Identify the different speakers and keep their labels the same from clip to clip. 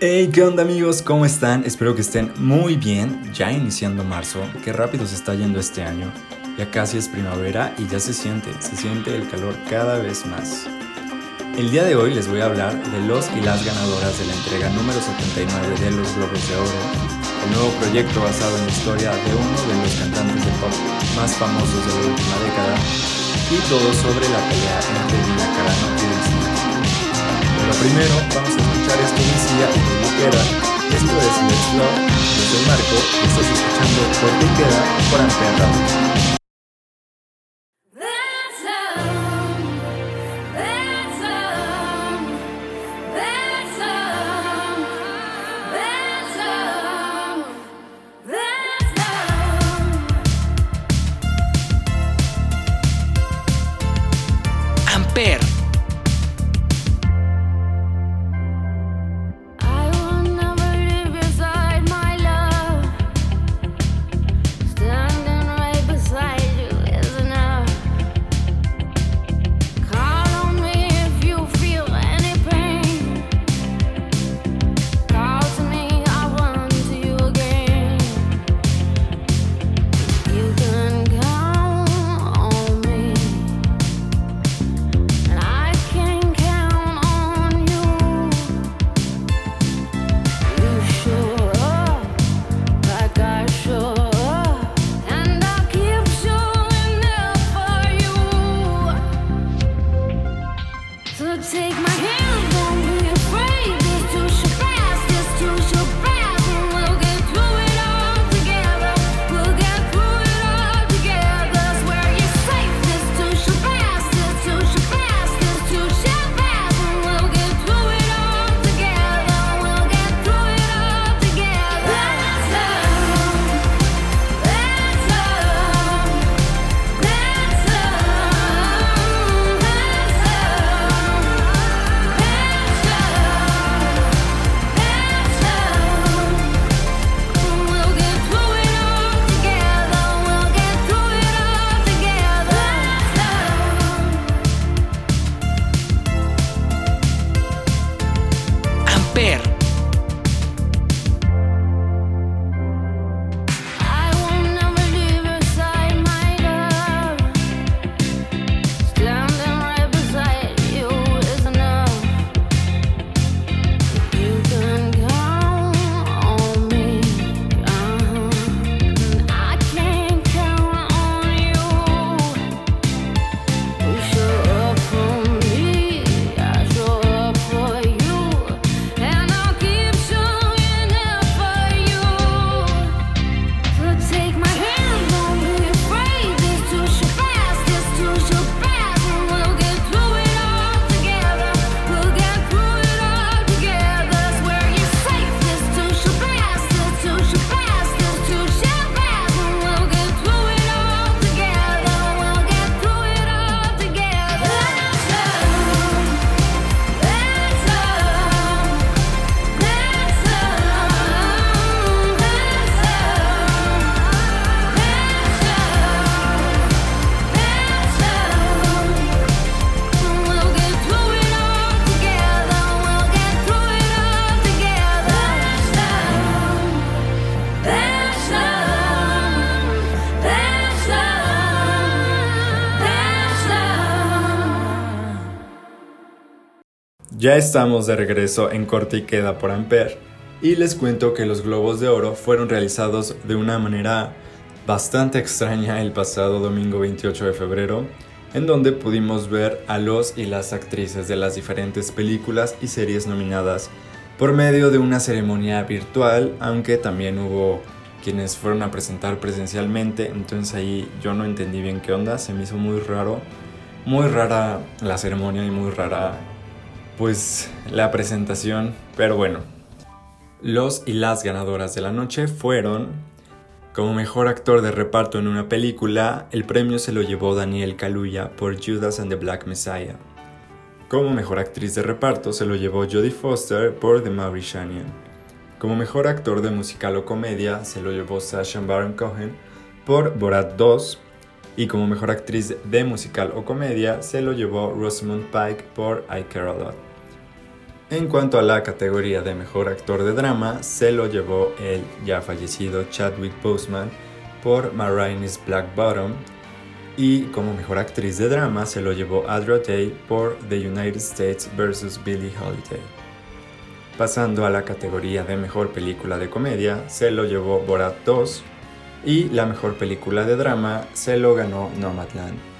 Speaker 1: Hey, ¿qué onda amigos? ¿Cómo están? Espero que estén muy bien, ya iniciando marzo, qué rápido se está yendo este año, ya casi es primavera y ya se siente, se siente el calor cada vez más. El día de hoy les voy a hablar de los y las ganadoras de la entrega número 79 de los Globos de Oro, el nuevo proyecto basado en la historia de uno de los cantantes de pop más famosos de la última década y todo sobre la pelea entre Dina Carano y. Pero primero vamos a escuchar esto decía y queda. Esto es Let's Love, yo soy Marco y estás escuchando Corte y Queda por Amper Ya estamos de regreso en Corte y Queda por Amper.
Speaker 2: Y les cuento que los Globos de Oro fueron realizados de una manera bastante extraña el pasado domingo 28 de febrero, en donde pudimos ver a los y las actrices de las diferentes películas y series nominadas por medio de una ceremonia virtual, aunque también hubo quienes fueron a presentar presencialmente, entonces ahí yo no entendí bien qué onda, se me hizo muy raro, muy rara la ceremonia y muy rara pues la presentación, pero bueno. Los y las ganadoras de la noche fueron como mejor actor de reparto en una película, el premio se lo llevó Daniel Kaluuya por Judas and the Black Messiah. Como mejor actriz de reparto se lo llevó Jodie Foster por The Mauritian. Como mejor actor de musical o comedia se lo llevó Sacha Baron Cohen por Borat 2. Y como mejor actriz de musical o comedia se lo llevó Rosamund Pike por I Care a Lot. En cuanto a la categoría de mejor actor de drama, se lo llevó el ya fallecido Chadwick Boseman por Marines Black Bottom y como mejor actriz de drama se lo llevó Adra Day por The United States vs. Billie Holiday. Pasando a la categoría de mejor película de comedia, se lo llevó Borat 2 y la mejor película de drama se lo ganó Nomadland.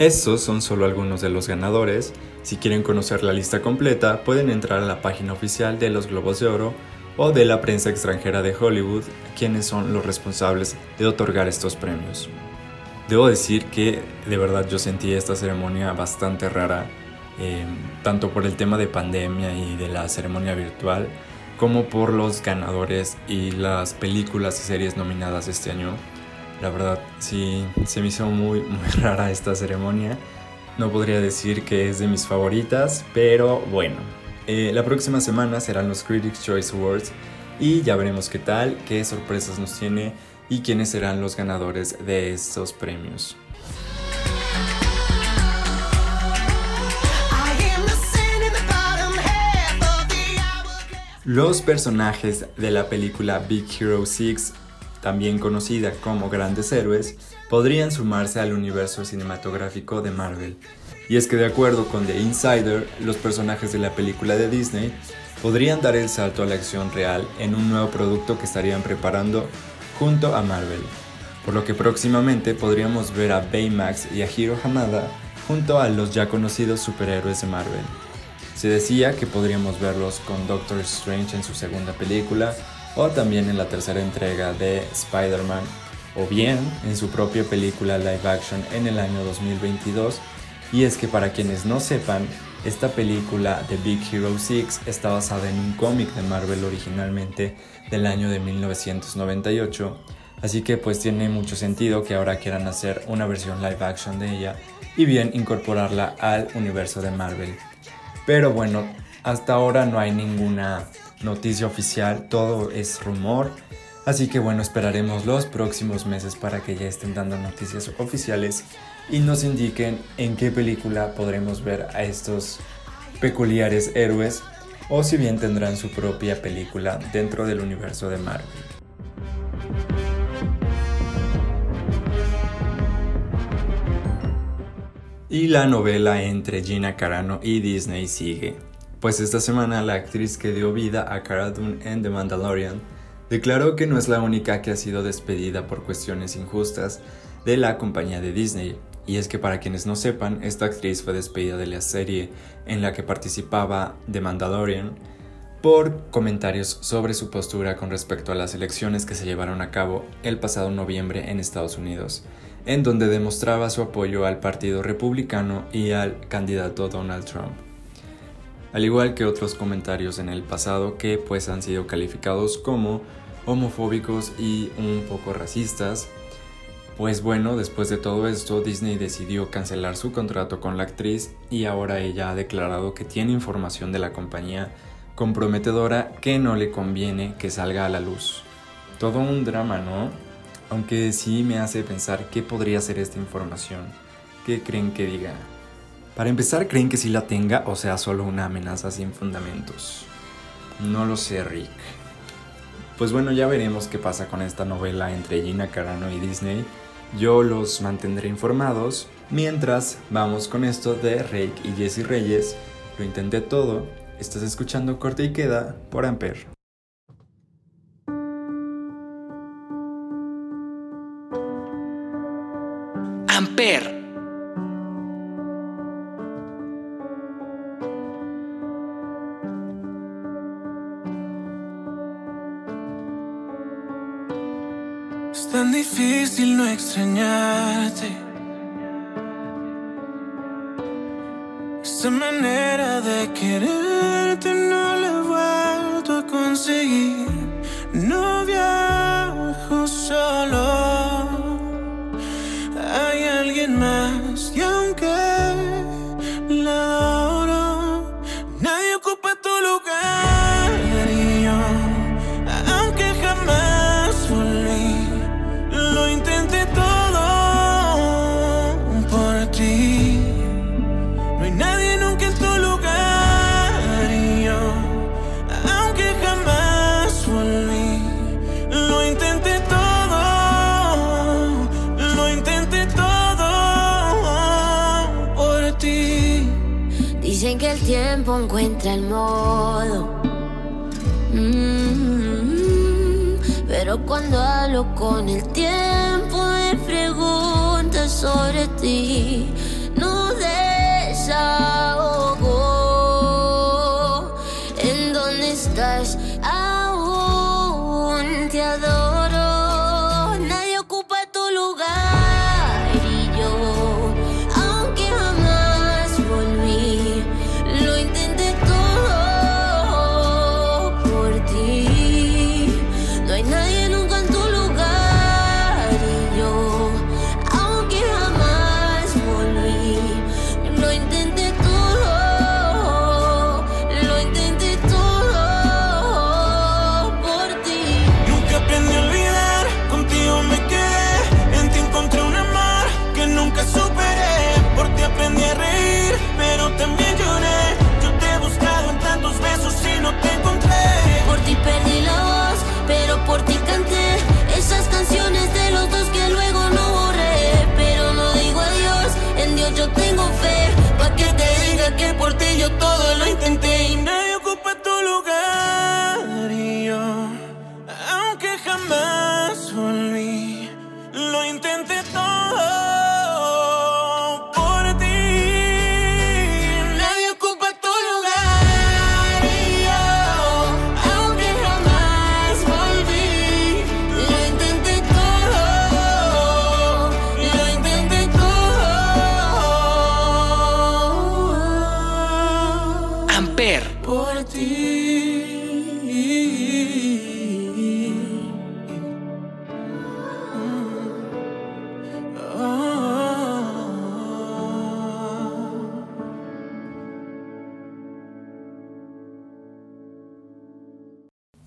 Speaker 2: Estos son solo algunos de los ganadores. Si quieren conocer la lista completa, pueden entrar a la página oficial de los Globos de Oro o de la prensa extranjera de Hollywood, quienes son los responsables de otorgar estos premios. Debo decir que de verdad yo sentí esta ceremonia bastante rara, eh, tanto por el tema de pandemia y de la ceremonia virtual, como por los ganadores y las películas y series nominadas este año. La verdad, sí, se me hizo muy, muy rara esta ceremonia. No podría decir que es de mis favoritas, pero bueno. Eh, la próxima semana serán los Critics' Choice Awards y ya veremos qué tal, qué sorpresas nos tiene y quiénes serán los ganadores de estos premios. Los personajes de la película Big Hero 6, también conocida como Grandes Héroes, podrían sumarse al universo cinematográfico de Marvel. Y es que de acuerdo con The Insider, los personajes de la película de Disney podrían dar el salto a la acción real en un nuevo producto que estarían preparando junto a Marvel, por lo que próximamente podríamos ver a Baymax y a Hiro Hamada junto a los ya conocidos superhéroes de Marvel. Se decía que podríamos verlos con Doctor Strange en su segunda película o también en la tercera entrega de Spider-Man o bien en su propia película live action en el año 2022 y es que para quienes no sepan, esta película The Big Hero 6 está basada en un cómic de Marvel originalmente del año de 1998, así que pues tiene mucho sentido que ahora quieran hacer una versión live action de ella y bien incorporarla al universo de Marvel. Pero bueno, hasta ahora no hay ninguna noticia oficial, todo es rumor, así que bueno, esperaremos los próximos meses para que ya estén dando noticias oficiales y nos indiquen en qué película podremos ver a estos peculiares héroes o si bien tendrán su propia película dentro del universo de Marvel. Y la novela entre Gina Carano y Disney sigue, pues esta semana la actriz que dio vida a Cara Dune en The Mandalorian declaró que no es la única que ha sido despedida por cuestiones injustas de la compañía de Disney, y es que para quienes no sepan, esta actriz fue despedida de la serie en la que participaba de Mandalorian por comentarios sobre su postura con respecto a las elecciones que se llevaron a cabo el pasado noviembre en Estados Unidos, en donde demostraba su apoyo al Partido Republicano y al candidato Donald Trump. Al igual que otros comentarios en el pasado que pues han sido calificados como homofóbicos y un poco racistas, pues bueno, después de todo esto, Disney decidió cancelar su contrato con la actriz y ahora ella ha declarado que tiene información de la compañía comprometedora que no le conviene que salga a la luz. Todo un drama, ¿no? Aunque sí me hace pensar qué podría ser esta información. ¿Qué creen que diga? Para empezar, creen que sí la tenga o sea solo una amenaza sin fundamentos. No lo sé, Rick. Pues bueno, ya veremos qué pasa con esta novela entre Gina Carano y Disney. Yo los mantendré informados. Mientras, vamos con esto de Rick y Jesse Reyes. Lo intenté todo. Estás escuchando Corte y Queda por Amper.
Speaker 3: Amper
Speaker 4: difícil no extrañarte. Esa manera de quererte no la he vuelto a conseguir. No viajo solo. Hay alguien más y aunque
Speaker 1: Dicen que el tiempo encuentra el modo. Mm, pero cuando hablo con el tiempo, me pregunta sobre ti. No desahogo.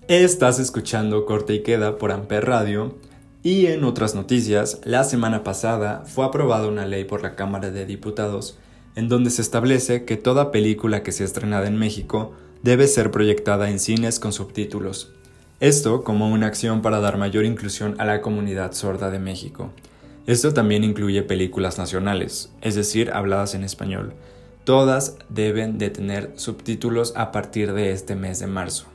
Speaker 1: Estás
Speaker 2: escuchando Corte y Queda por Amper Radio. Y en otras noticias, la semana pasada fue aprobada una ley por la Cámara de Diputados en donde se establece que toda película que sea estrenada en México debe ser proyectada en cines con subtítulos. Esto como una acción para dar mayor inclusión a la comunidad sorda de México. Esto también incluye películas nacionales, es decir, habladas en español. Todas deben de tener subtítulos a partir de este mes de marzo.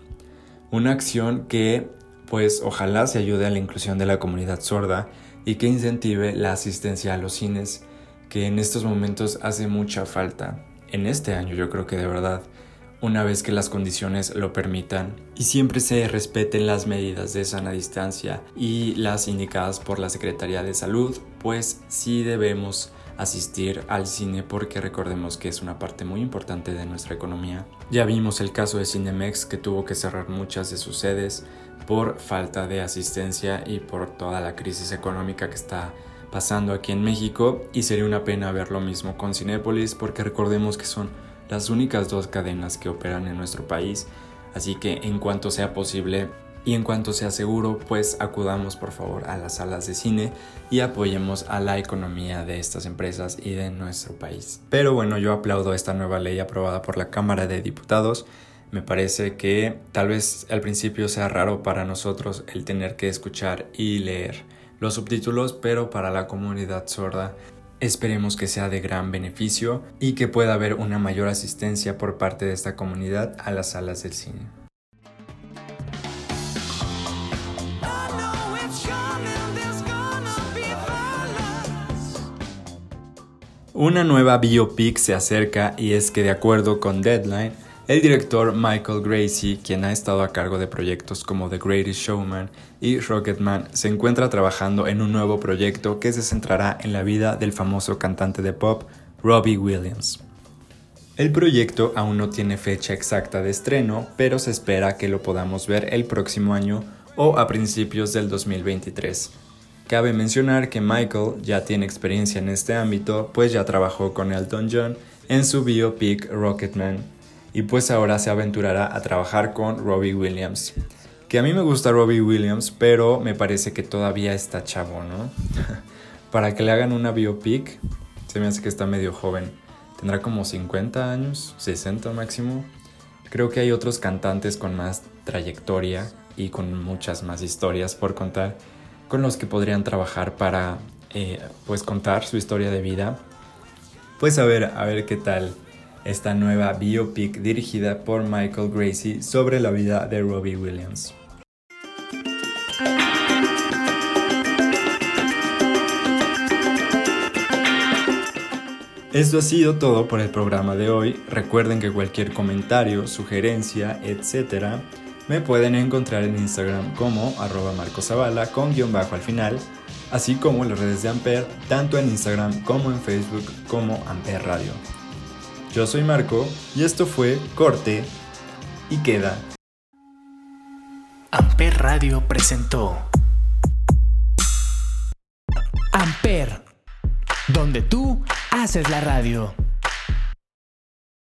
Speaker 2: Una acción que pues ojalá se ayude a la inclusión de la comunidad sorda y que incentive la asistencia a los cines que en estos momentos hace mucha falta. En este año yo creo que de verdad, una vez que las condiciones lo permitan y siempre se respeten las medidas de sana distancia y las indicadas por la Secretaría de Salud, pues sí debemos asistir al cine porque recordemos que es una parte muy importante de nuestra economía. Ya vimos el caso de Cinemex que tuvo que cerrar muchas de sus sedes por falta de asistencia y por toda la crisis económica que está pasando aquí en México y sería una pena ver lo mismo con Cinépolis porque recordemos que son las únicas dos cadenas que operan en nuestro país, así que en cuanto sea posible y en cuanto sea seguro, pues acudamos por favor a las salas de cine y apoyemos a la economía de estas empresas y de nuestro país. Pero bueno, yo aplaudo esta nueva ley aprobada por la Cámara de Diputados. Me parece que tal vez al principio sea raro para nosotros el tener que escuchar y leer los subtítulos, pero para la comunidad sorda esperemos que sea de gran beneficio y que pueda haber una mayor asistencia por parte de esta comunidad a las salas del cine. Una nueva biopic se acerca y es que de acuerdo con Deadline, el director Michael Gracie, quien ha estado a cargo de proyectos como The Greatest Showman y Rocketman, se encuentra trabajando en un nuevo proyecto que se centrará en la vida del famoso cantante de pop Robbie Williams. El proyecto aún no tiene fecha exacta de estreno, pero se espera que lo podamos ver el próximo año o a principios del 2023. Cabe mencionar que Michael ya tiene experiencia en este ámbito, pues ya trabajó con Elton John en su biopic Rocketman y pues ahora se aventurará a trabajar con Robbie Williams. Que a mí me gusta Robbie Williams, pero me parece que todavía está chavo, ¿no? Para que le hagan una biopic, se me hace que está medio joven. Tendrá como 50 años, 60 máximo. Creo que hay otros cantantes con más trayectoria y con muchas más historias por contar, con los que podrían trabajar para eh, pues contar su historia de vida. Pues a ver, a ver qué tal esta nueva biopic dirigida por Michael Gracie sobre la vida de Robbie Williams. Esto ha sido todo por el programa de hoy. Recuerden que cualquier comentario, sugerencia, etc. me pueden encontrar en Instagram como arroba marcosavala con guion bajo al final, así como en las redes de Amper, tanto en Instagram como en Facebook como Amper Radio. Yo soy Marco y esto fue Corte y Queda.
Speaker 3: Amper Radio presentó Amper, donde tú haces la radio.